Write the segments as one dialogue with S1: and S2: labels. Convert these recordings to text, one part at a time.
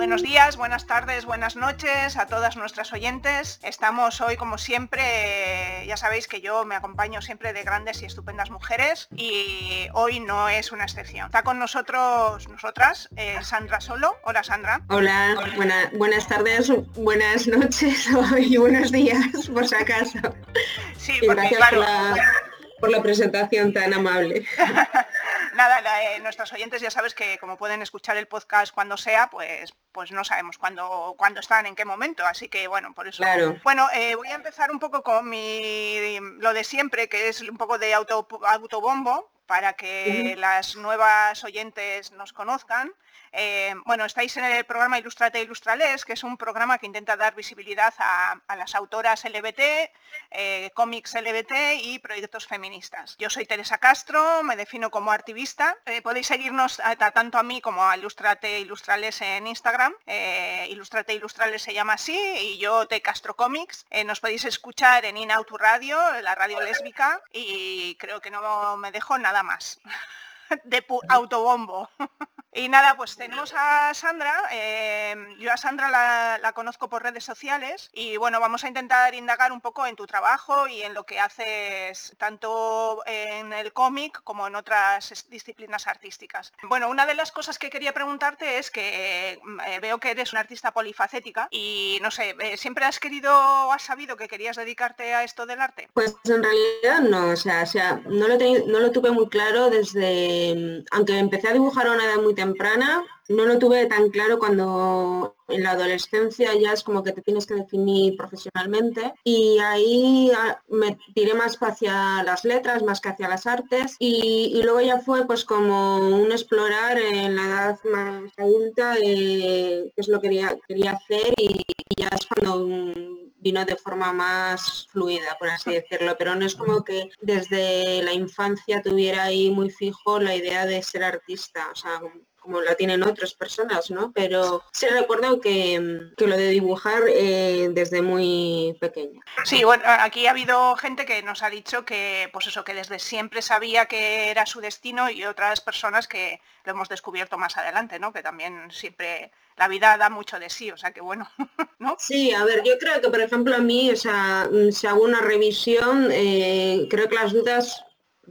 S1: Buenos días, buenas tardes, buenas noches a todas nuestras oyentes. Estamos hoy, como siempre, ya sabéis que yo me acompaño siempre de grandes y estupendas mujeres y hoy no es una excepción. Está con nosotros, nosotras, eh, Sandra Solo. Hola Sandra.
S2: Hola, buenas tardes, buenas noches y buenos días, por si acaso.
S1: Sí, porque, claro,
S2: por la presentación tan amable.
S1: Nada, eh, nuestros oyentes ya sabes que como pueden escuchar el podcast cuando sea, pues pues no sabemos cuándo, cuándo están, en qué momento, así que bueno, por eso. Bueno, eh, voy a empezar un poco con mi lo de siempre, que es un poco de auto, autobombo, para que las nuevas oyentes nos conozcan. Eh, bueno, estáis en el programa Ilustrate Ilustrales, que es un programa que intenta dar visibilidad a, las autoras LBT, eh, cómics LBT y proyectos feministas. Yo soy Teresa Castro, me defino como activista. Eh, podéis seguirnos tanto a mí como a Ilustrate Ilustrales en Instagram. Ilustrate Ilustrales se llama así y yo te Castro Comics. nos podéis escuchar en In Radio, la radio lésbica, y creo que no me dejo nada más de autobombo. Y nada, pues tenemos a Sandra, eh, yo a Sandra la, conozco por redes sociales y bueno, vamos a intentar indagar un poco en tu trabajo y en lo que haces tanto en el cómic como en otras disciplinas artísticas. Bueno, una de las cosas que quería preguntarte es que eh, veo que eres una artista polifacética y no sé, eh, ¿siempre has querido o has sabido que querías dedicarte a esto del arte?
S2: Pues en realidad no, o sea, no, lo tuve muy claro desde, aunque empecé a dibujar a una edad muy temprana, no lo tuve tan claro cuando en la adolescencia ya es como que te tienes que definir profesionalmente. Y ahí ah, me tiré más hacia las letras, más que hacia las artes. Y, luego ya fue pues como un explorar en la edad más adulta qué es lo que quería, quería hacer. Y, ya es cuando vino de forma más fluida, por así decirlo, pero no es como que desde la infancia tuviera ahí muy fijo la idea de ser artista, o sea, como la tienen otras personas, ¿no? Pero sí recuerdo que, lo de dibujar eh, desde muy pequeña.
S1: Sí, bueno, aquí ha habido gente que nos ha dicho que, pues eso, que desde siempre sabía que era su destino y otras personas que lo hemos descubierto más adelante, ¿no? Que también siempre la vida da mucho de sí, o sea que bueno, ¿no?
S2: Sí, a ver, yo creo que por ejemplo a mí, o sea, si hago una revisión, eh, creo que las dudas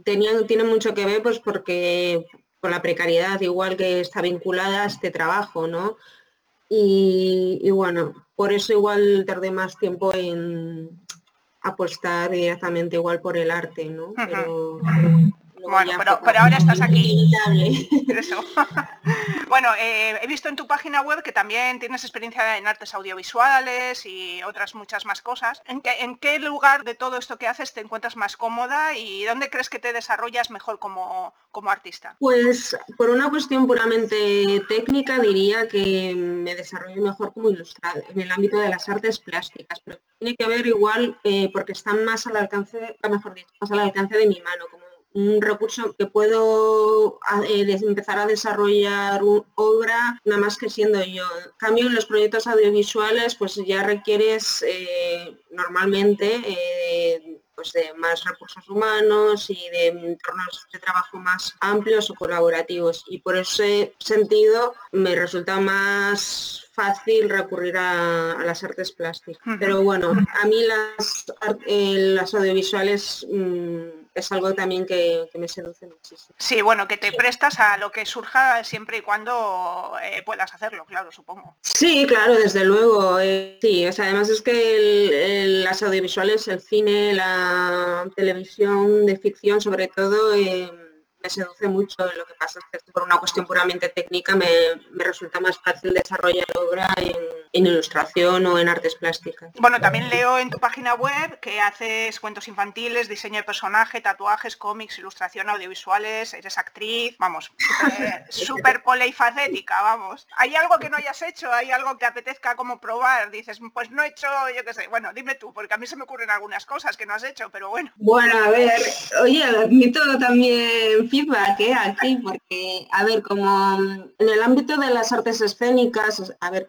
S2: tenían, tienen mucho que ver pues porque con la precariedad igual que está vinculada a este trabajo, ¿no? Y, bueno, por eso igual tardé más tiempo en apostar directamente igual por el arte, ¿no?
S1: Bueno, pero, ahora estás aquí. bueno, eh, he visto en tu página web que también tienes experiencia en artes audiovisuales y otras muchas más cosas. ¿En qué, lugar de todo esto que haces te encuentras más cómoda y dónde crees que te desarrollas mejor como, como artista?
S2: Pues por una cuestión puramente técnica diría que me desarrollo mejor como ilustrada en el ámbito de las artes plásticas, pero tiene que ver igual eh, porque están más al alcance, mejor dicho, más al alcance de mi mano, como un recurso que puedo eh, empezar a desarrollar obra nada más que siendo yo. En cambio, en los proyectos audiovisuales, pues ya requieres eh, normalmente eh, pues de más recursos humanos y de entornos de trabajo más amplios o colaborativos. Y por ese sentido me resulta más fácil recurrir a, las artes plásticas. Pero bueno, a mí las, las audiovisuales... Mm, es algo también que, me seduce muchísimo.
S1: Sí, bueno, que te prestas a lo que surja siempre y cuando eh, puedas hacerlo, claro, supongo.
S2: Sí, claro, desde luego. Eh, sí, o sea, además es que las audiovisuales, el cine, la televisión de ficción sobre todo, eh, me seduce mucho. Lo que pasa es que por una cuestión puramente técnica me, resulta más fácil desarrollar obra en en ilustración o en artes plásticas.
S1: Bueno, también leo en tu página web que haces cuentos infantiles, diseño de personaje, tatuajes, cómics, ilustración, audiovisuales, eres actriz, vamos, súper polifacética, vamos. ¿Hay algo que no hayas hecho? ¿Hay algo que te apetezca como probar? Dices, pues no he hecho, yo qué sé, bueno, dime tú, porque a mí se me ocurren algunas cosas que no has hecho, pero bueno.
S2: Bueno, a ver, oye, admito también feedback ¿eh? aquí, porque, a ver, como en el ámbito de las artes escénicas, a ver,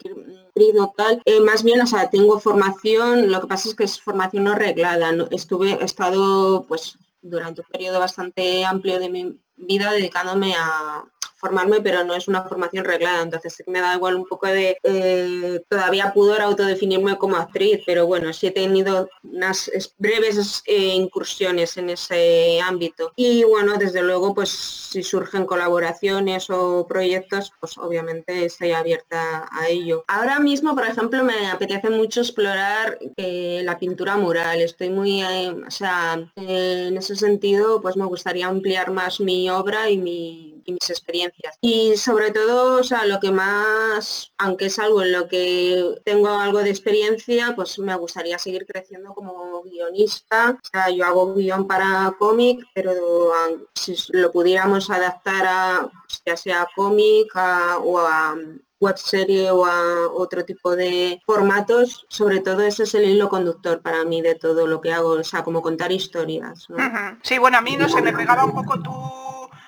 S2: tal, eh, más bien, o sea, tengo formación, lo que pasa es que es formación no reglada, estuve, he estado, pues, durante un periodo bastante amplio de mi vida dedicándome a, formarme, pero no es una formación reglada, entonces me da igual un poco de eh, todavía pudor autodefinirme como actriz, pero bueno, sí he tenido unas breves eh, incursiones en ese ámbito. Y bueno, desde luego, pues si surgen colaboraciones o proyectos, pues obviamente estoy abierta a ello. Ahora mismo, por ejemplo, me apetece mucho explorar eh, la pintura mural. Estoy muy, o sea, en ese sentido, pues me gustaría ampliar más mi obra y mi mis experiencias. Y sobre todo, o sea, lo que más, aunque es algo en lo que tengo algo de experiencia, pues me gustaría seguir creciendo como guionista. O sea, yo hago guion para cómic, pero si lo pudiéramos adaptar a, ya sea cómic o a web serie o a otro tipo de formatos, sobre todo ese es el hilo conductor para mí de todo lo que hago, o sea, como contar historias.
S1: Sí, bueno, a mí no se me pegaba un poco tu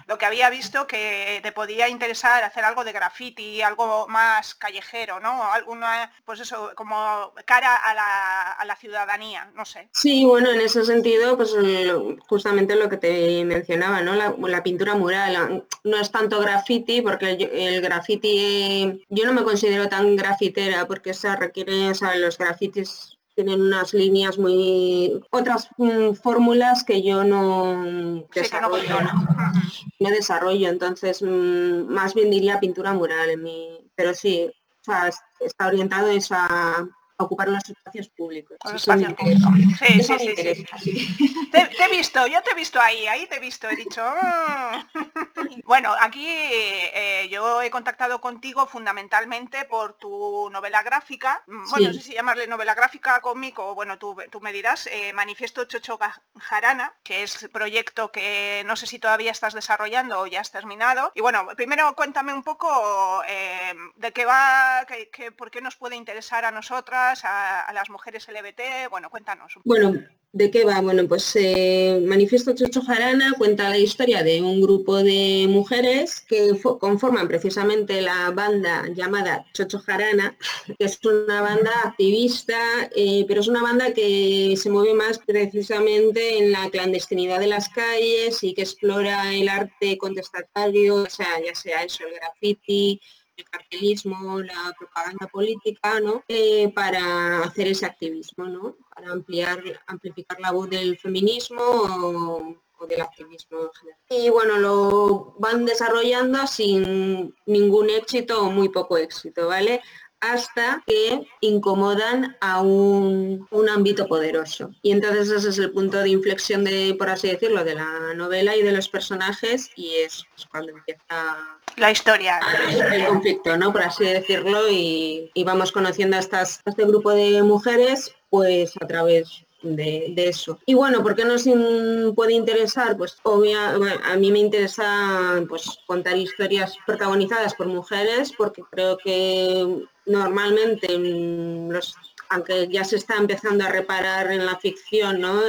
S1: lo que había visto que te podía interesar hacer algo de graffiti, algo más callejero, ¿no? Alguna, pues eso, como cara a la, ciudadanía, no sé.
S2: Sí, bueno, en ese sentido, pues justamente lo que te mencionaba, ¿no? La, pintura mural no es tanto graffiti, porque el, graffiti, yo no me considero tan grafitera, porque se requiere, o sea, los grafitis tienen unas líneas muy otras mm, fórmulas que yo no desarrollo, no, desarrollo entonces mm, más bien diría pintura mural en mi pero sí está orientado a ocupar los espacios públicos.
S1: Sí, sí, sí, Te, he visto, yo te he visto ahí, ahí te he visto, he dicho. Ah". bueno, aquí eh, yo he contactado contigo fundamentalmente por tu novela gráfica. Mm, bueno, no sé si llamarle novela gráfica, cómic o bueno, tú, tú me dirás, eh, Manifiesto Chocho Jarana, que es proyecto que no sé si todavía estás desarrollando o ya has terminado. Y bueno, primero cuéntame un poco eh, de qué va, que, por qué nos puede interesar a nosotras a, las mujeres LGBT? Bueno, cuéntanos.
S2: Bueno, ¿de qué va? Bueno, pues eh, Manifiesto Chocho Jarana cuenta la historia de un grupo de mujeres que conforman precisamente la banda llamada Chocho Jarana, que es una banda activista, eh, pero es una banda que se mueve más precisamente en la clandestinidad de las calles y que explora el arte contestatario, o sea, ya sea eso, el graffiti, el cartelismo, la propaganda política, ¿no? Eh, para hacer ese activismo, ¿no? Para ampliar, amplificar la voz del feminismo o, del activismo en general. Y bueno, lo van desarrollando sin ningún éxito o muy poco éxito, ¿vale? Hasta que incomodan a un, ámbito poderoso. Y entonces ese es el punto de inflexión de, por así decirlo, de la novela y de los personajes y es cuando empieza
S1: la historia.
S2: El conflicto, ¿no? Por así decirlo, y, vamos conociendo a, estas, este grupo de mujeres pues a través de, eso. Y bueno, ¿por qué nos puede interesar? Pues obvia, a mí me interesa pues, contar historias protagonizadas por mujeres porque creo que normalmente los aunque ya se está empezando a reparar en la ficción, ¿no?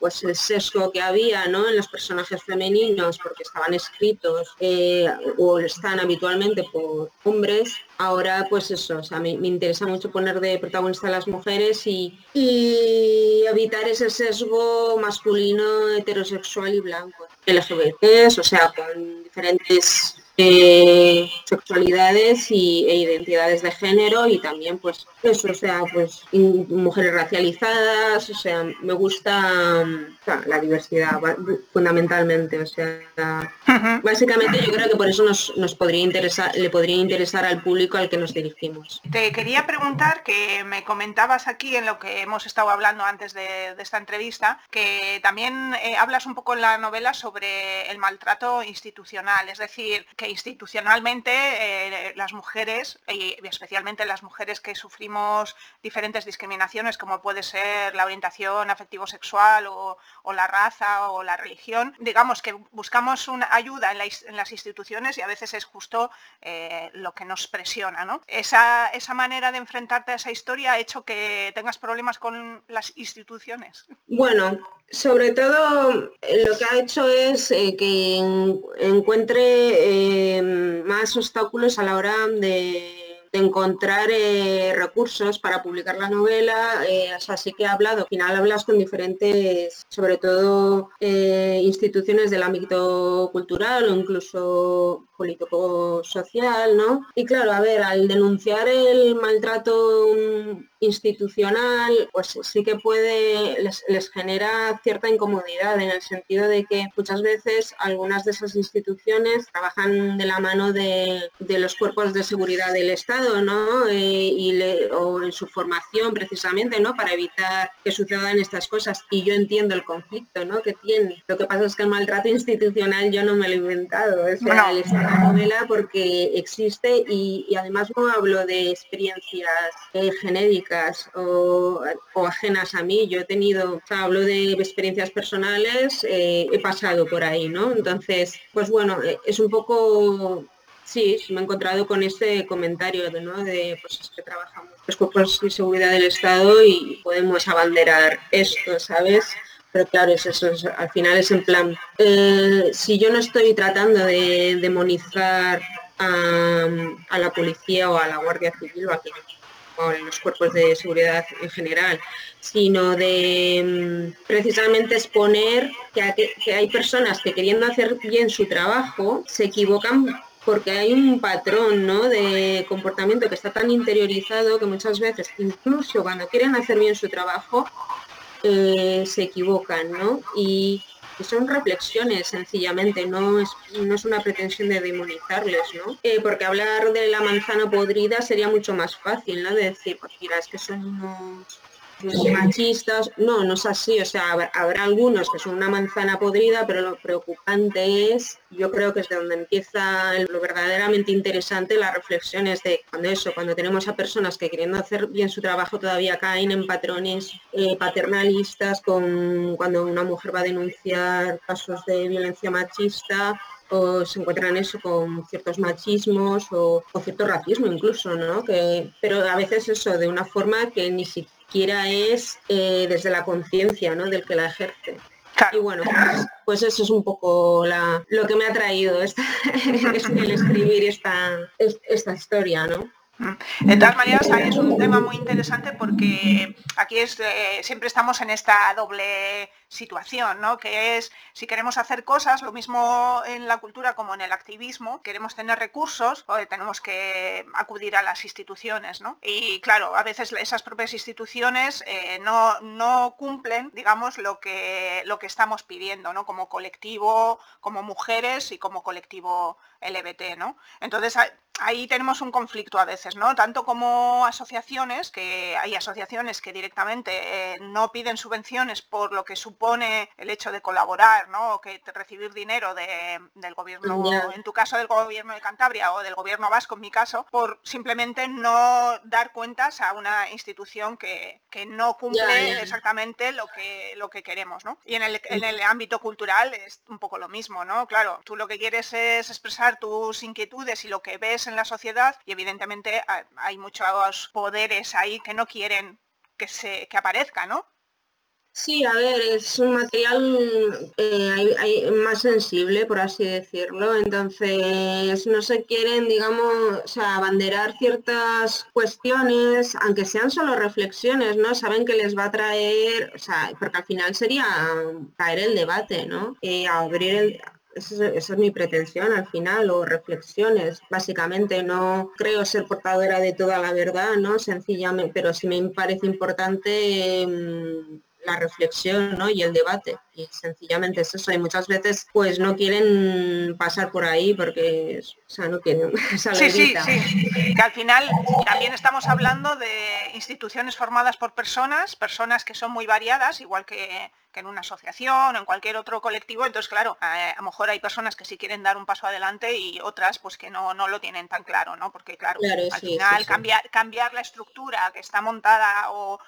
S2: pues el sesgo que había ¿no? en los personajes femeninos porque estaban escritos eh, o están habitualmente por hombres, ahora pues eso, o sea, me, interesa mucho poner de protagonista a las mujeres y, y evitar ese sesgo masculino, heterosexual y blanco. LGBTs, o sea, con diferentes eh, sexualidades y, e identidades de género y también pues eso, o sea, pues mujeres racializadas, o sea, me gusta la diversidad fundamentalmente, o sea, básicamente yo creo que por eso nos, podría interesar, le podría interesar al público al que nos dirigimos.
S1: Te quería preguntar que me comentabas aquí en lo que hemos estado hablando antes de, esta entrevista, que también eh, hablas un poco en la novela sobre el maltrato institucional, es decir, institucionalmente eh, las mujeres, y especialmente las mujeres que sufrimos diferentes discriminaciones, como puede ser la orientación afectivo-sexual o, la raza o la religión, digamos que buscamos una ayuda en, las instituciones y a veces es justo eh, lo que nos presiona. ¿no? Esa, esa manera de enfrentarte a esa historia ha hecho que tengas problemas con las instituciones.
S2: Bueno, sobre todo eh, lo que ha hecho es que encuentre más obstáculos a la hora de encontrar eh, recursos para publicar la novela, eh, así que he hablado, al final hablas con diferentes, sobre todo eh, instituciones del ámbito cultural o incluso político-social, ¿no? Y claro, a ver, al denunciar el maltrato institucional, pues sí que puede, les, genera cierta incomodidad en el sentido de que muchas veces algunas de esas instituciones trabajan de la mano de, los cuerpos de seguridad del Estado, ¿no? Eh, y o en su formación precisamente, ¿no? Para evitar que sucedan estas cosas. Y yo entiendo el conflicto, ¿no? Que tiene. Lo que pasa es que el maltrato institucional yo no me lo he inventado. Es novela porque existe y, además no hablo de experiencias eh, genéricas o, ajenas a mí. Yo he tenido, hablo de experiencias personales, eh, he pasado por ahí, ¿no? Entonces, pues bueno, eh, es un poco Sí, me he encontrado con este comentario de, ¿no? de pues es que trabajamos los cuerpos de seguridad del Estado y podemos abanderar esto, ¿sabes? Pero claro, es eso, al final es en plan, eh, si yo no estoy tratando de demonizar a, la policía o a la Guardia Civil o a, los cuerpos de seguridad en general, sino de mm, precisamente exponer que, que hay personas que queriendo hacer bien su trabajo se equivocan porque hay un patrón ¿no? de comportamiento que está tan interiorizado que muchas veces, incluso cuando quieren hacer bien su trabajo, eh, se equivocan, ¿no? Y, son reflexiones sencillamente, no es, no es una pretensión de demonizarles, ¿no? Eh, porque hablar de la manzana podrida sería mucho más fácil, ¿no? De decir, pues mira, es que son unos machistas, no, no es así, o sea, habrá, algunos que son una manzana podrida, pero lo preocupante es, yo creo que es de donde empieza lo verdaderamente interesante, las reflexiones de cuando eso, cuando tenemos a personas que queriendo hacer bien su trabajo todavía caen en patrones eh, paternalistas, con cuando una mujer va a denunciar casos de violencia machista, o se encuentran eso con ciertos machismos o, o, cierto racismo incluso, ¿no? Que, pero a veces eso de una forma que ni siquiera es eh, desde la conciencia ¿no? del que la ejerce. Y bueno, pues, pues, eso es un poco la, lo que me ha traído esta, el escribir esta, esta historia, ¿no?
S1: De todas maneras, ahí es un tema muy interesante porque aquí es, eh, siempre estamos en esta doble situación, ¿no? Que es, si queremos hacer cosas, lo mismo en la cultura como en el activismo, queremos tener recursos, tenemos que acudir a las instituciones, ¿no? Y claro, a veces esas propias instituciones eh, no, no, cumplen, digamos, lo que, lo que estamos pidiendo, ¿no? Como colectivo, como mujeres y como colectivo LBT, ¿no? Entonces, ahí tenemos un conflicto a veces, ¿no? Tanto como asociaciones, que hay asociaciones que directamente eh, no piden subvenciones por lo que supone pone el hecho de colaborar, ¿no? O que recibir dinero del gobierno, en tu caso del gobierno de Cantabria o del gobierno vasco, en mi caso, por simplemente no dar cuentas a una institución que, no cumple exactamente lo que, lo que queremos, ¿no? Y en el, en el ámbito cultural es un poco lo mismo, ¿no? Claro, tú lo que quieres es expresar tus inquietudes y lo que ves en la sociedad y evidentemente hay muchos poderes ahí que no quieren que se que aparezca, ¿no?
S2: Sí, a ver, es un material eh, más sensible, por así decirlo. Entonces, no se quieren, digamos, abanderar ciertas cuestiones, aunque sean solo reflexiones, ¿no? Saben que les va a traer, o sea, porque al final sería caer el debate, ¿no? Eh, abrir el, esa es, mi pretensión al final, o reflexiones. Básicamente no creo ser portadora de toda la verdad, ¿no? Sencillamente, pero sí me parece importante em, la reflexión ¿no? y el debate. Y sencillamente es eso y muchas veces pues no quieren pasar por ahí porque o sea, no quieren
S1: sí, sí, sí, que al final también estamos hablando de instituciones formadas por personas, personas que son muy variadas, igual que que en una asociación o en cualquier otro colectivo. Entonces, claro, a, lo mejor hay personas que sí quieren dar un paso adelante y otras pues que no, no lo tienen tan claro, ¿no? Porque claro, al final Cambiar, cambiar la estructura que está montada o,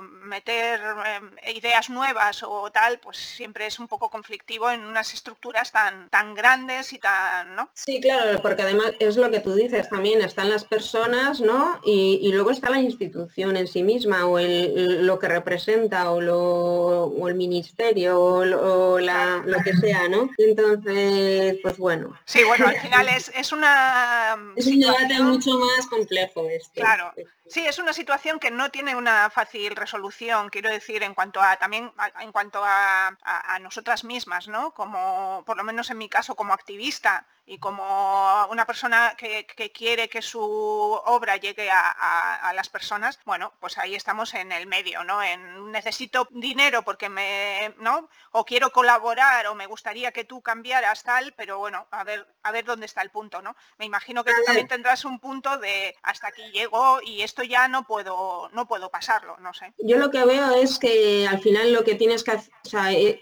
S1: meter em, ideas nuevas o tal, pues siempre es un poco conflictivo en unas estructuras tan, tan grandes y tan, ¿no?
S2: Sí, claro, porque además es lo que tú dices, también están las personas, ¿no? Y, luego está la institución en sí misma o el, lo que representa o lo el ministerio o, la, lo que sea, ¿no? Entonces, pues bueno.
S1: Sí, bueno, al final es, es una...
S2: Es un debate mucho más complejo este.
S1: Claro. Sí, es una situación que no tiene una fácil resolución, quiero decir, en cuanto a también en cuanto a, a, nosotras mismas, ¿no? Como, por lo menos en mi caso, como activista y como una persona que, quiere que su obra llegue a, las personas, bueno, pues ahí estamos en el medio, ¿no? En necesito dinero porque me, ¿no? O quiero colaborar o me gustaría que tú cambiaras tal, pero bueno, a ver, a ver dónde está el punto, ¿no? Me imagino que tú también tendrás un punto de hasta aquí llego y esto ya no puedo, no puedo pasarlo, no sé.
S2: Yo lo que veo es que al final lo que tienes que hacer, eh,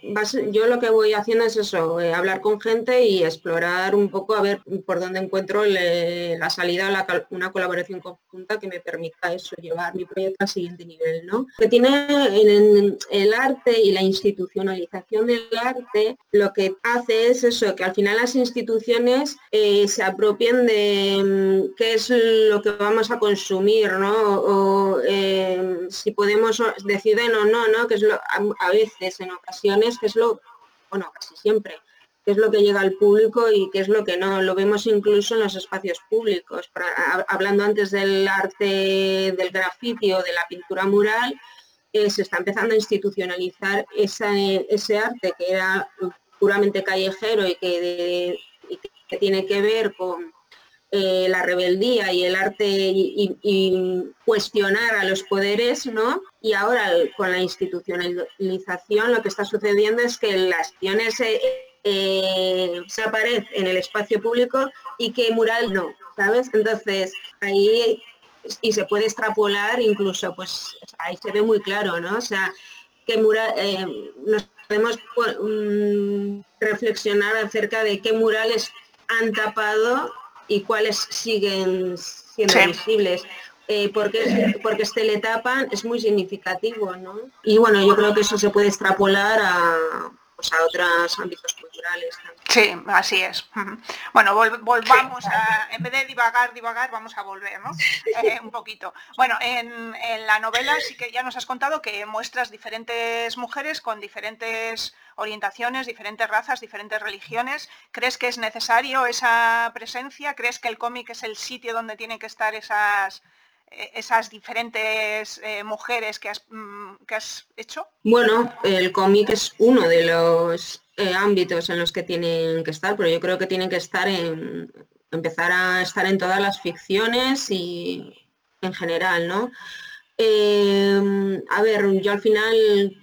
S2: yo lo que voy haciendo es eso, eh, hablar con gente y explorar un poco a ver por dónde encuentro la salida a una colaboración conjunta que me permita eso, llevar mi proyecto al siguiente nivel, ¿no? Que tiene en el arte y la institucionalización del arte, lo que hace es eso, que al final las instituciones eh, se apropien de mm, qué es lo que vamos a consumir. O eh, si podemos deciden o no, ¿no? Que es lo, a, veces, en ocasiones, que es lo, bueno, casi siempre, que es lo que llega al público y qué es lo que no. Lo vemos incluso en los espacios públicos. hablando antes del arte del grafiti o de la pintura mural, eh, se está empezando a institucionalizar ese arte que era puramente callejero y que tiene que ver con eh, la rebeldía y el arte y, cuestionar a los poderes, ¿no? Y ahora con la institucionalización lo que está sucediendo es que las acciones se, eh, se aparecen en el espacio público y que mural no, ¿sabes? Entonces ahí y se puede extrapolar incluso, pues ahí se ve muy claro, ¿no? O sea, que mural, eh, nos podemos mm, reflexionar acerca de qué murales han tapado y cuáles siguen siendo visibles. Eh, porque, porque este le tapan es muy significativo, ¿no? Y bueno, yo creo que eso se puede extrapolar a, pues, a otros ámbitos culturales.
S1: Sí, así es. Bueno, volvamos a, en vez de divagar, divagar, vamos a volver, ¿no? Eh, un poquito. Bueno, en, la novela sí que ya nos has contado que muestras diferentes mujeres con diferentes orientaciones, diferentes razas, diferentes religiones. ¿Crees que es necesario esa presencia? ¿Crees que el cómic es el sitio donde tienen que estar esas, esas diferentes eh, mujeres que has, mm, que has hecho?
S2: Bueno, el cómic es uno de los eh, ámbitos en los que tienen que estar, pero yo creo que tienen que estar en empezar a estar en todas las ficciones y en general, ¿no? Em, a ver, yo al final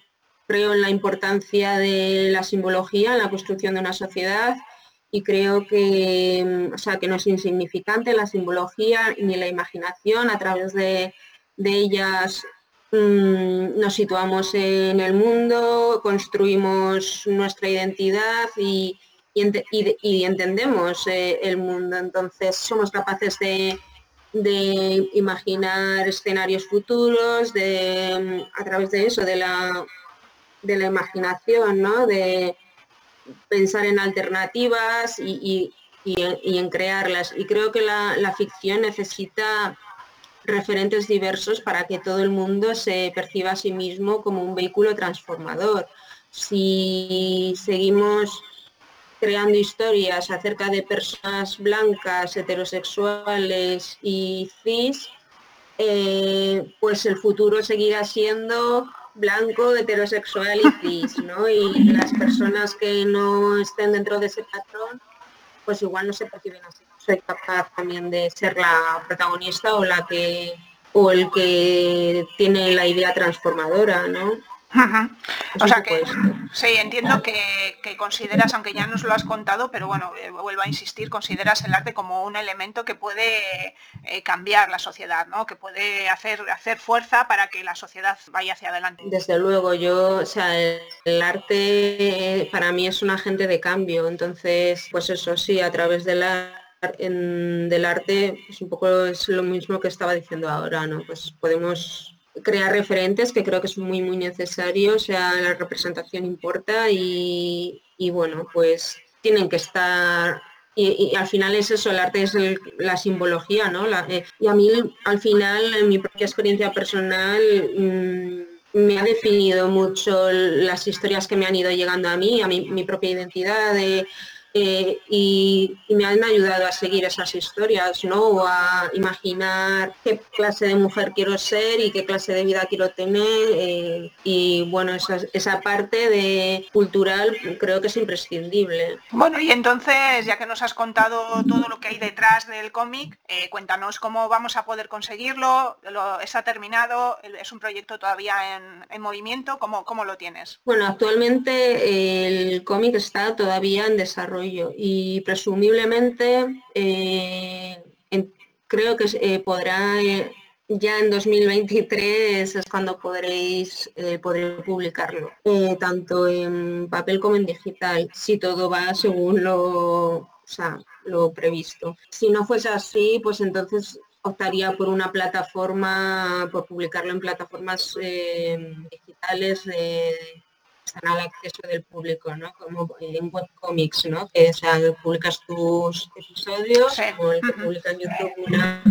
S2: creo en la importancia de la simbología en la construcción de una sociedad y creo que, o sea, que no es insignificante la simbología ni la imaginación a través de, de ellas Mm, nos situamos en el mundo, construimos nuestra identidad y, entendemos eh, el mundo. Entonces somos capaces de, imaginar escenarios futuros, de, a través de eso, de la, de la imaginación, ¿no? de pensar en alternativas y, en crearlas. Y creo que la ficción necesita referentes diversos para que todo el mundo se perciba a sí mismo como un vehículo transformador. Si seguimos creando historias acerca de personas blancas, heterosexuales y cis, eh, pues el futuro seguirá siendo blanco, heterosexual y cis, ¿no? Y las personas que no estén dentro de ese patrón, pues igual no se perciben así soy capaz también de ser la protagonista o la que o el que tiene la idea transformadora, ¿no?
S1: O sea que sí, entiendo que, consideras, aunque ya nos lo has contado, pero bueno, eh, vuelvo a insistir, consideras el arte como un elemento que puede eh, cambiar la sociedad, ¿no? Que puede hacer, hacer fuerza para que la sociedad vaya hacia adelante.
S2: Desde luego, yo, o sea, el, arte para mí es un agente de cambio, entonces, pues eso sí, a través de la del arte pues un poco es lo mismo que estaba diciendo ahora, ¿no? Pues podemos crear referentes que creo que es muy muy necesario, o sea, la representación importa y, bueno, pues tienen que estar y, al final es eso, el arte es la simbología, ¿no? Eh, y a mí al final, en mi propia experiencia personal, mm, me ha definido mucho las historias que me han ido llegando a mí, a mi, propia identidad, de, eh, y, me han ayudado a seguir esas historias, ¿no? O a imaginar qué clase de mujer quiero ser y qué clase de vida quiero tener. Eh, y bueno, esa, parte de cultural creo que es imprescindible.
S1: Bueno, y entonces, ya que nos has contado todo lo que hay detrás del cómic, eh, cuéntanos cómo vamos a poder conseguirlo. Lo, ¿Está terminado? ¿Es un proyecto todavía en, movimiento? ¿Cómo, ¿Cómo lo tienes?
S2: Bueno, actualmente el cómic está todavía en desarrollo y presumiblemente eh, creo que eh, podrá eh, ya en 2023 es cuando podréis poder publicarlo, tanto en papel como en digital, si todo va según lo, lo previsto. Si no fuese así, pues entonces optaría por una plataforma, por publicarlo en plataformas digitales de al acceso del público, ¿no? Como en webcomics, ¿no? Que o publicas tus episodios, como el que publica en YouTube una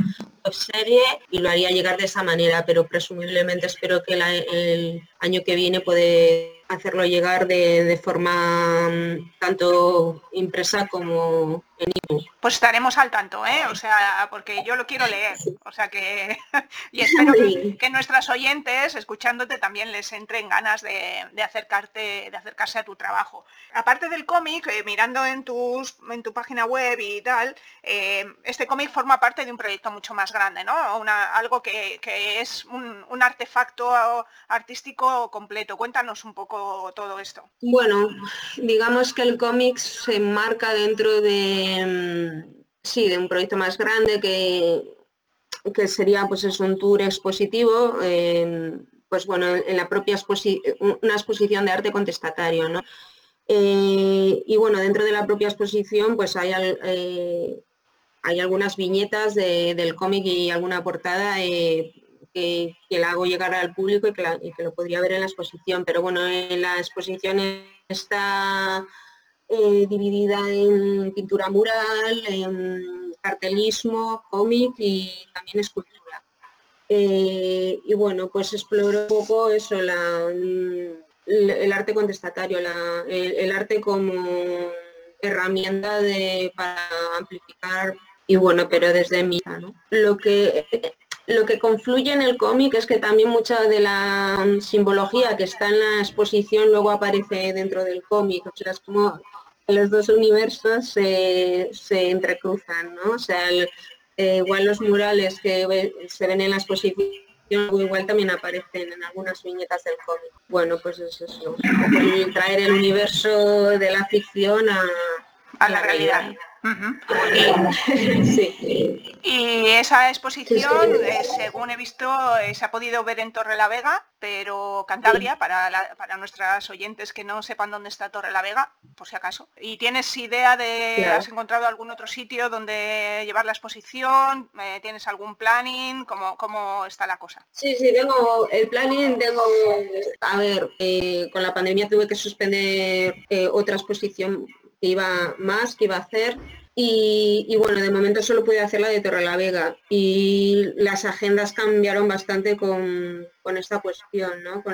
S2: serie y lo haría llegar de esa manera, pero presumiblemente espero que el año que viene puede hacerlo llegar de, forma mm, tanto impresa como en ebook.
S1: Pues estaremos al tanto, ¿eh? O sea, porque yo lo quiero leer. O sea que. y espero que, nuestras oyentes, escuchándote, también les entren ganas de, acercarte, de acercarse a tu trabajo. Aparte del cómic, eh, mirando en tus en tu página web y tal, eh, este cómic forma parte de un proyecto mucho más grande, ¿no? Una, algo que, es un, un artefacto artístico completo. Cuéntanos un poco todo esto?
S2: Bueno, digamos que el cómic se enmarca dentro de, mm, sí, de un proyecto más grande que, que sería pues es un tour expositivo, pues bueno, en la propia una exposición de arte contestatario, ¿no? Eh, y bueno, dentro de la propia exposición pues hay, eh, hay algunas viñetas del cómic y alguna portada eh, que, la hago llegar al público y que, lo podría ver en la exposición. Pero bueno, en la exposición está eh, dividida en pintura mural, cartelismo, cómic y también escultura. Eh, y bueno, pues exploro un poco eso, el, arte contestatario, el, arte como herramienta para amplificar y bueno, pero desde mi ¿no? Lo que lo que confluye en el cómic es que también mucha de la simbología que está en la exposición luego aparece dentro del cómic. O sea, es como los dos universos se, entrecruzan, ¿no? O sea, eh, igual los murales que se ven en la exposición igual también aparecen en algunas viñetas del cómic. Bueno, pues es eso, traer el universo de la ficción a,
S1: la realidad. Y esa exposición, eh, según he visto, eh, se ha podido ver en Torre la Vega, pero Cantabria, para, para nuestras oyentes que no sepan dónde está Torre la Vega, por si acaso. ¿Y tienes idea de, has encontrado algún otro sitio donde llevar la exposición? Eh, ¿Tienes algún planning? ¿Cómo, ¿Cómo está la cosa?
S2: Sí, sí, tengo el planning, tengo, a ver, con la pandemia tuve que suspender otra exposición que iba más, que iba a hacer. Y, bueno, de momento solo pude hacer la de Torre la Vega y las agendas cambiaron bastante con, esta cuestión, ¿no?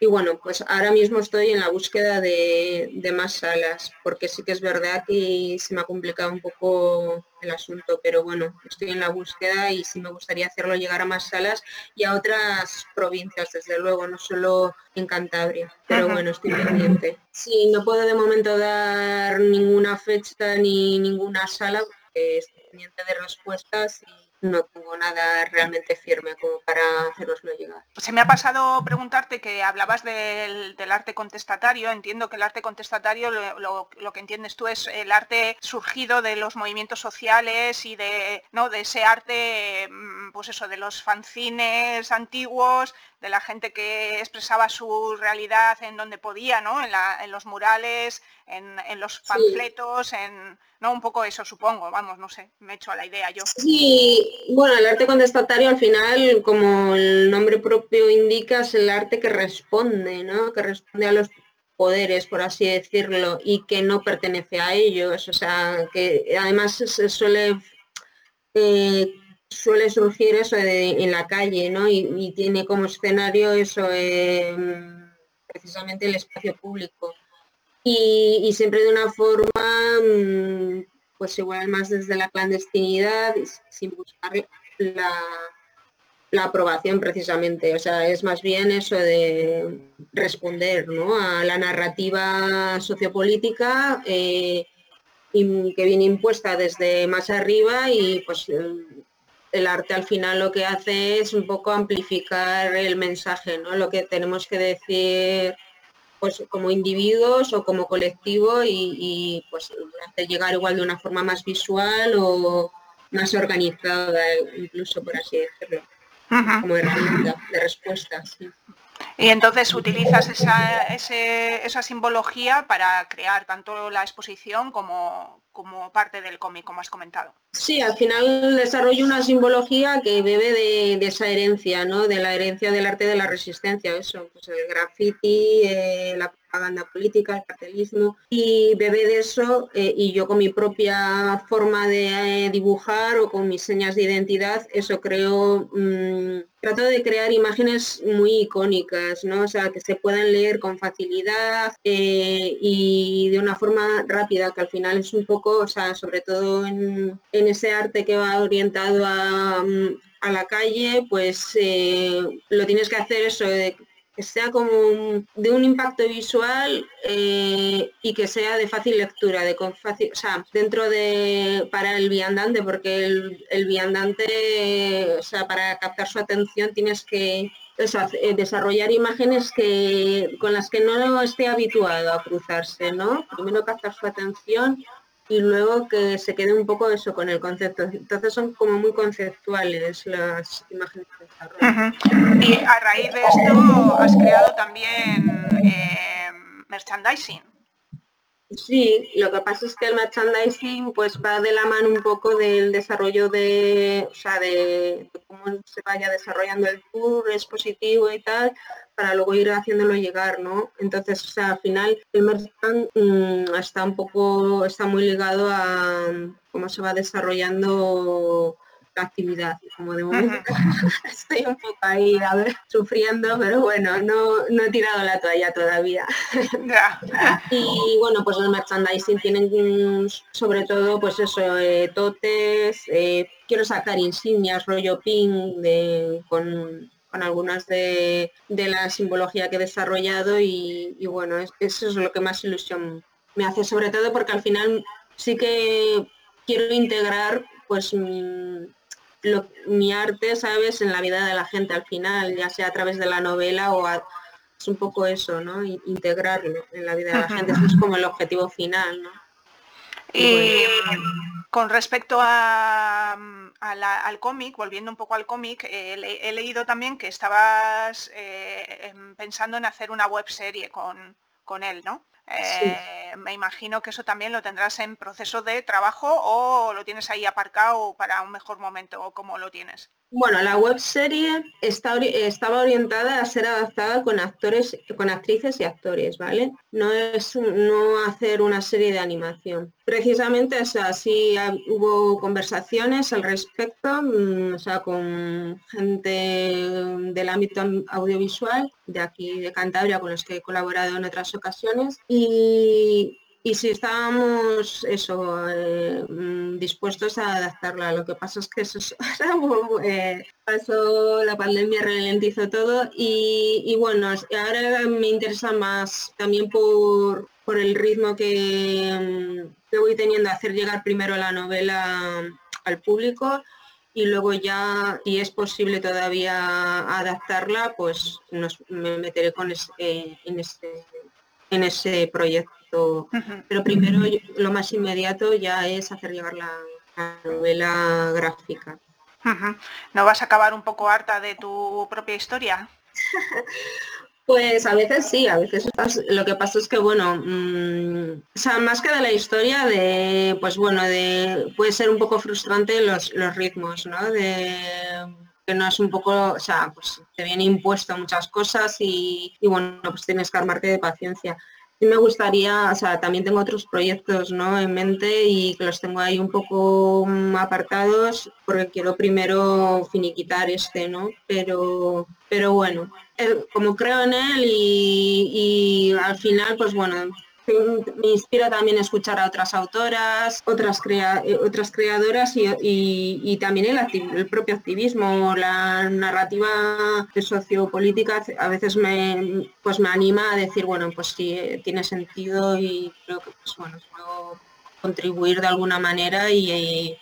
S2: y bueno, pues ahora mismo estoy en la búsqueda de, más salas, porque sí que es verdad que se me ha complicado un poco el asunto, pero bueno, estoy en la búsqueda y sí me gustaría hacerlo llegar a más salas y a otras provincias, desde luego, no solo en Cantabria, pero bueno, estoy pendiente. Sí, no puedo de momento dar ninguna fecha ni ninguna sala, porque estoy pendiente de respuestas no tengo nada realmente firme como para haceroslo llegar.
S1: Se me ha pasado preguntarte que hablabas del, arte contestatario. Entiendo que el arte contestatario lo, que entiendes tú es el arte surgido de los movimientos sociales y de, ¿no? de ese arte, mm, pues eso, de los fanzines antiguos, de la gente que expresaba su realidad en donde podía, ¿no? En, los murales, en, los panfletos, en no un poco eso supongo, vamos, no sé, me he hecho a la idea yo.
S2: Sí, bueno, el arte contestatario al final, como el nombre propio indica, es el arte que responde, ¿no? Que responde a los poderes, por así decirlo, y que no pertenece a ellos. O sea, que además suele eh, suele surgir eso en la calle, ¿no? Y, tiene como escenario eso, em, precisamente el espacio público. Y, siempre de una forma, mm, pues igual más desde la clandestinidad, sin buscar la, la aprobación precisamente. O sea, es más bien eso de responder ¿no? a la narrativa sociopolítica eh, que viene impuesta desde más arriba y pues el arte al final lo que hace es un poco amplificar el mensaje, ¿no? Lo que tenemos que decir pues como individuos o como colectivo y, pues hacer llegar igual de una forma más visual o más organizada, incluso por así decirlo, como herramienta de respuesta.
S1: Y entonces utilizas esa, esa simbología para crear tanto la exposición como, como parte del cómic, como has comentado.
S2: Sí, al final desarrollo una simbología que bebe de, esa herencia, ¿no? De la herencia del arte de la resistencia, eso, pues el graffiti, eh, la propaganda política, el cartelismo, y bebe de eso eh, y yo con mi propia forma de eh, dibujar o con mis señas de identidad, eso creo, mm, trato de crear imágenes muy icónicas, ¿no? O sea, que se puedan leer con facilidad y de una forma rápida, que al final es un poco o sea, sobre todo en, ese arte que va orientado a, la calle, pues eh, lo tienes que hacer eso, de, que sea como de un impacto visual eh, y que sea de fácil lectura, de fácil, o sea, dentro de para el viandante, porque el, el viandante, o sea, para captar su atención tienes que eh, desarrollar imágenes que con las que no esté habituado a cruzarse, ¿no? Primero captar su atención y luego que se quede un poco eso con el concepto. Entonces son como muy conceptuales las imágenes de.
S1: Y a raíz de esto has creado también eh, merchandising.
S2: Sí, lo que pasa es que el merchandising pues va de la mano un poco del desarrollo de, o sea, de, cómo se vaya desarrollando el tour expositivo y tal, para luego ir haciéndolo llegar, ¿no? Entonces, o sea, al final el merchandising mm, está un poco, está muy ligado a cómo se va desarrollando actividad. Como de momento estoy un poco ahí a ver, sufriendo, pero bueno, no, no he tirado la toalla todavía. y bueno, pues el merchandising tienen sobre todo pues eso, eh, totes, eh, quiero sacar insignias, rollo pin de, con, algunas de, la simbología que he desarrollado y, bueno, eso es lo que más ilusión me hace, sobre todo porque al final sí que quiero integrar pues mi arte, ¿sabes?, en la vida de la gente al final, ya sea a través de la novela o es un poco eso, ¿no? Integrarlo en la vida de la gente, eso es como el objetivo final, ¿no?
S1: Y, con respecto a, al cómic, volviendo un poco al cómic, he leído también que estabas eh, em, pensando en hacer una web serie con, con él, ¿no? Eh, me imagino que eso también lo tendrás en proceso de trabajo o lo tienes ahí aparcado para un mejor momento o cómo lo tienes.
S2: Bueno, la web serie está, estaba orientada a ser adaptada con actores, con actrices y actores, ¿vale? No es no hacer una serie de animación. Precisamente así hubo conversaciones al respecto, mm, o sea, con gente del ámbito audiovisual de aquí de Cantabria con los que he colaborado en otras ocasiones y y si estábamos eso eh, dispuestos a adaptarla. Lo que pasa es que eso eh, pasó la pandemia, ralentizó todo y, bueno, ahora me interesa más también por, por el ritmo que, mm, que voy teniendo hacer llegar primero la novela al público y luego ya, si es posible todavía adaptarla, pues me meteré con en, este, en ese proyecto. Pero primero lo más inmediato ya es hacer llegar la, novela gráfica.
S1: ¿No vas a acabar un poco harta de tu propia historia?
S2: Pues a veces sí, a veces lo que pasa es que bueno, mm, o sea, más que de la historia, de pues bueno, de puede ser un poco frustrante los, los ritmos, ¿no? De que no es un poco, o sea, pues te viene impuesto muchas cosas y, y bueno, pues tienes que armarte de paciencia sí me gustaría, o sea, también tengo otros proyectos ¿no? en mente y que los tengo ahí un poco mm, apartados porque quiero primero finiquitar este, ¿no? Pero, pero bueno, como creo en él y al final, pues bueno, me inspira también escuchar a otras autoras, otras, eh, otras creadoras y, también el, propio activismo, la narrativa sociopolítica a veces me, pues me anima a decir, bueno, pues sí, eh, tiene sentido y creo que pues, bueno, puedo contribuir de alguna manera y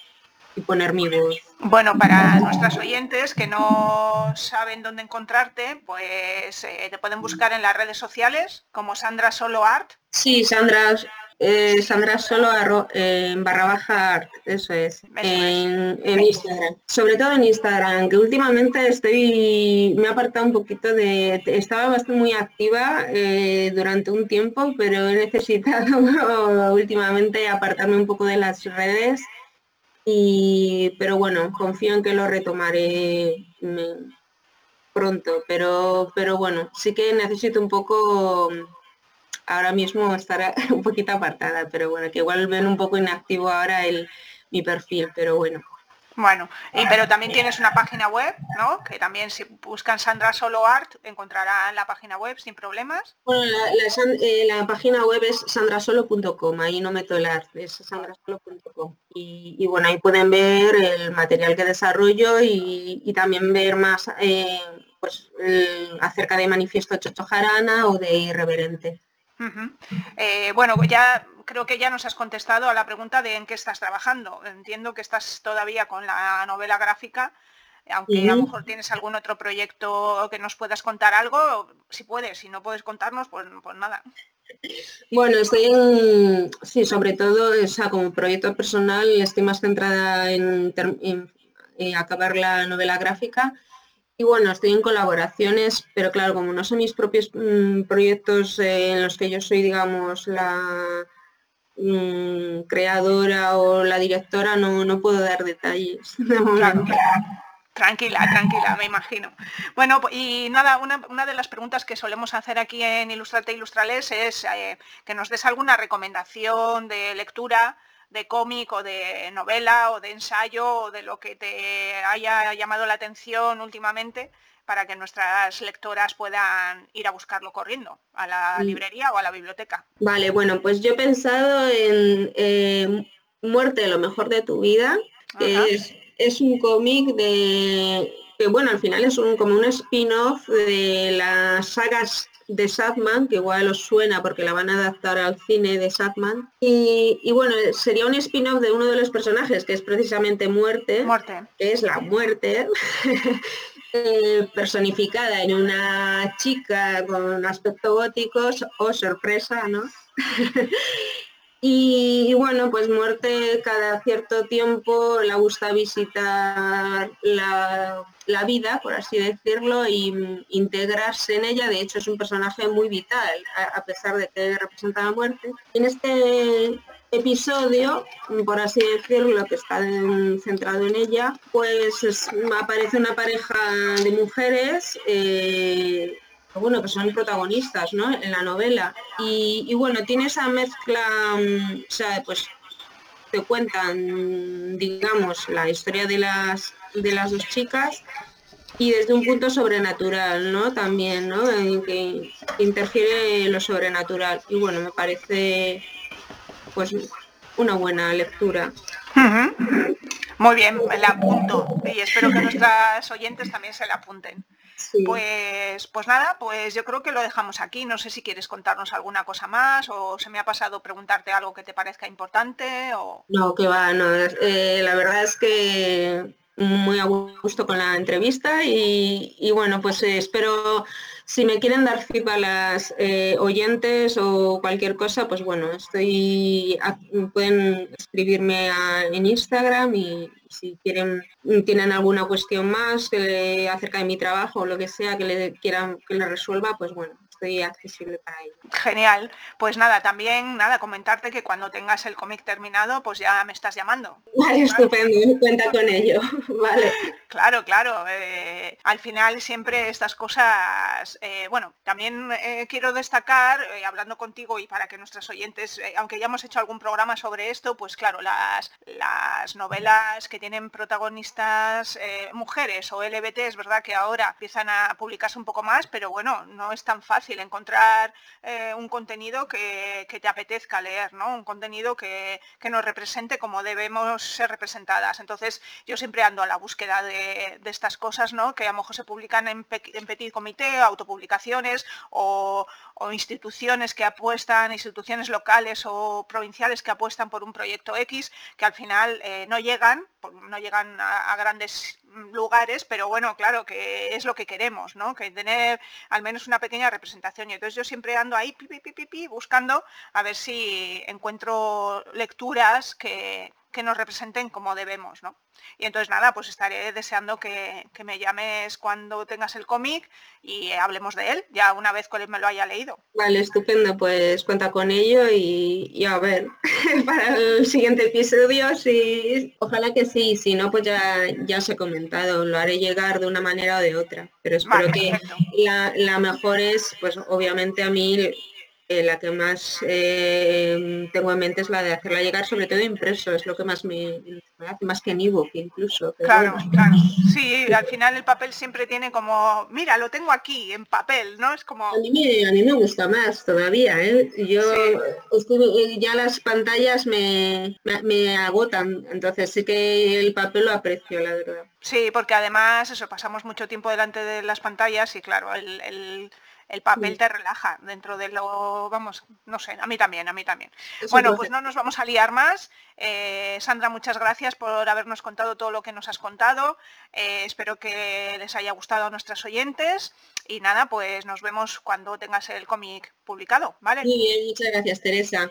S2: poner mi voz.
S1: Bueno, para nuestras oyentes que no saben dónde encontrarte, pues eh, te pueden buscar en las redes sociales como Sandra Solo Art.
S2: Sí, Sandra, eh, Sandra Solo en barra baja art, eso es, en, Instagram. Sobre todo en Instagram, que últimamente estoy, me he apartado un poquito de, estaba bastante muy activa eh, durante un tiempo, pero he necesitado últimamente apartarme un poco de las redes pero bueno, confío en que lo retomaré mm, pronto, pero, pero bueno, sí que necesito un poco ahora mismo estar un poquito apartada, pero bueno, que igual ven un poco inactivo ahora el, mi perfil, pero bueno.
S1: Bueno, y, pero también tienes una página web, ¿no? Que también si buscan Sandra Solo Art encontrarán la página web sin problemas.
S2: Bueno, eh, la, página web es sandrasolo.com, ahí no meto el art, es sandrasolo.com. Y, y, bueno, ahí pueden ver el material que desarrollo y, también ver más eh, pues, acerca de Manifiesto Chocho Jarana o de Irreverente.
S1: Eh, bueno, ya creo que ya nos has contestado a la pregunta de en qué estás trabajando. Entiendo que estás todavía con la novela gráfica, aunque a lo mejor tienes algún otro proyecto que nos puedas contar algo, si puedes, si no puedes contarnos, pues, pues nada.
S2: Bueno, estoy en, sí, sobre todo, o sea, como proyecto personal, estoy más centrada en, acabar la novela gráfica. Y bueno, estoy en colaboraciones, pero claro, como no son mis propios mm, proyectos en los que yo soy, digamos, la, Mm, creadora o la directora no, no puedo dar detalles
S1: Tranquila, tranquila, me imagino. Bueno, y nada, una, de las preguntas que solemos hacer aquí en Ilustrate Ilustrales es eh, que nos des alguna recomendación de lectura, de cómic o de novela o de ensayo o de lo que te haya llamado la atención últimamente para que nuestras lectoras puedan ir a buscarlo corriendo a la mm. librería o a la biblioteca.
S2: Vale, bueno, pues yo he pensado en eh, Muerte, lo mejor de tu vida, es, es, un cómic de que bueno, al final es un, como un spin-off de las sagas de Sadman, que igual os suena porque la van a adaptar al cine de Sadman. Y, y bueno, sería un spin-off de uno de los personajes, que es precisamente Muerte,
S1: muerte.
S2: que es la muerte. Eh, personificada en una chica con aspecto gótico, o oh, sorpresa, ¿no? y, bueno, pues muerte cada cierto tiempo le gusta visitar la, vida, por así decirlo, y integrarse en ella. De hecho, es un personaje muy vital, a, pesar de que representa la muerte. En este episodio, por así decirlo, que está centrado en ella, pues aparece una pareja de mujeres eh, bueno, que son protagonistas ¿no? en la novela. Y, bueno, tiene esa mezcla, mm, o sea, pues te cuentan, digamos, la historia de las, de las dos chicas y desde un punto sobrenatural, ¿no? También, ¿no? En que interfiere lo sobrenatural. Y bueno, me parece pues una buena lectura.
S1: Muy bien, la apunto y espero que nuestras oyentes también se la apunten. Pues, pues nada, pues yo creo que lo dejamos aquí. No sé si quieres contarnos alguna cosa más o se me ha pasado preguntarte algo que te parezca importante o.
S2: No, que va, no. Eh, la verdad es que muy a gusto con la entrevista y, bueno, pues eh, espero si me quieren dar feedback a las eh, oyentes o cualquier cosa, pues bueno, estoy pueden escribirme en Instagram y si quieren tienen alguna cuestión más acerca de mi trabajo o lo que sea que le quieran que le resuelva, pues bueno, estoy accesible para ello.
S1: Genial. Pues nada, también nada, comentarte que cuando tengas el cómic terminado, pues ya me estás llamando.
S2: Vale, estupendo, cuenta con ello. Vale.
S1: Claro, claro. Eh, al final siempre estas cosas, eh, bueno, también eh, quiero destacar, hablando contigo y para que nuestros oyentes, aunque ya hemos hecho algún programa sobre esto, pues claro, las, las novelas que tienen protagonistas mujeres o LBT, es verdad que ahora empiezan a publicarse un poco más, pero bueno, no es tan fácil encontrar eh, un contenido que, te apetezca leer, ¿no? Un contenido que, nos represente como debemos ser representadas. Entonces, yo siempre ando a la búsqueda de, estas cosas, ¿no? Que a lo mejor se publican en, petit comité, autopublicaciones o, instituciones que apuestan, instituciones locales o provinciales que apuestan por un proyecto X, que al final eh, no llegan, no llegan a grandes lugares, pero bueno, claro, que es lo que queremos, ¿no? Que tener al menos una pequeña representación. Y entonces yo siempre ando ahí pi, buscando a ver si encuentro lecturas que, que nos representen como debemos, ¿no? Y entonces nada, pues estaré deseando que, me llames cuando tengas el cómic y hablemos de él, ya una vez que me lo haya leído.
S2: Vale, estupendo, pues cuenta con ello y, a ver, para el siguiente episodio, sí, ojalá que sí, si no, pues ya, ya os he comentado, lo haré llegar de una manera o de otra, pero espero que la, la mejor es, pues obviamente a mí eh, la que más eh, tengo en mente es la de hacerla llegar sobre todo impreso, es lo que más me, hace, más que en ebook incluso.
S1: Claro, claro. Sí, al final el papel siempre tiene como, mira, lo tengo aquí en papel, ¿no? Es como...
S2: A mí me, gusta más todavía, ¿eh? Yo ya las pantallas me, me, agotan, entonces sí que el papel lo aprecio, la verdad.
S1: Sí, porque además eso, pasamos mucho tiempo delante de las pantallas y claro, el el papel te relaja dentro de lo, vamos, no sé, a mí también, a mí también. bueno, pues no nos vamos a liar más. Eh, Sandra, muchas gracias por habernos contado todo lo que nos has contado. Eh, espero que les haya gustado a nuestras oyentes. Y nada, pues nos vemos cuando tengas el cómic publicado, ¿vale?
S2: Muy bien, muchas gracias, Teresa.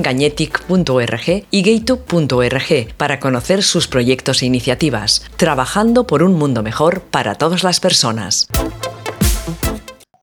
S3: Gañetic.org y Gaytu.org para conocer sus proyectos e iniciativas, trabajando por un mundo mejor para todas las personas.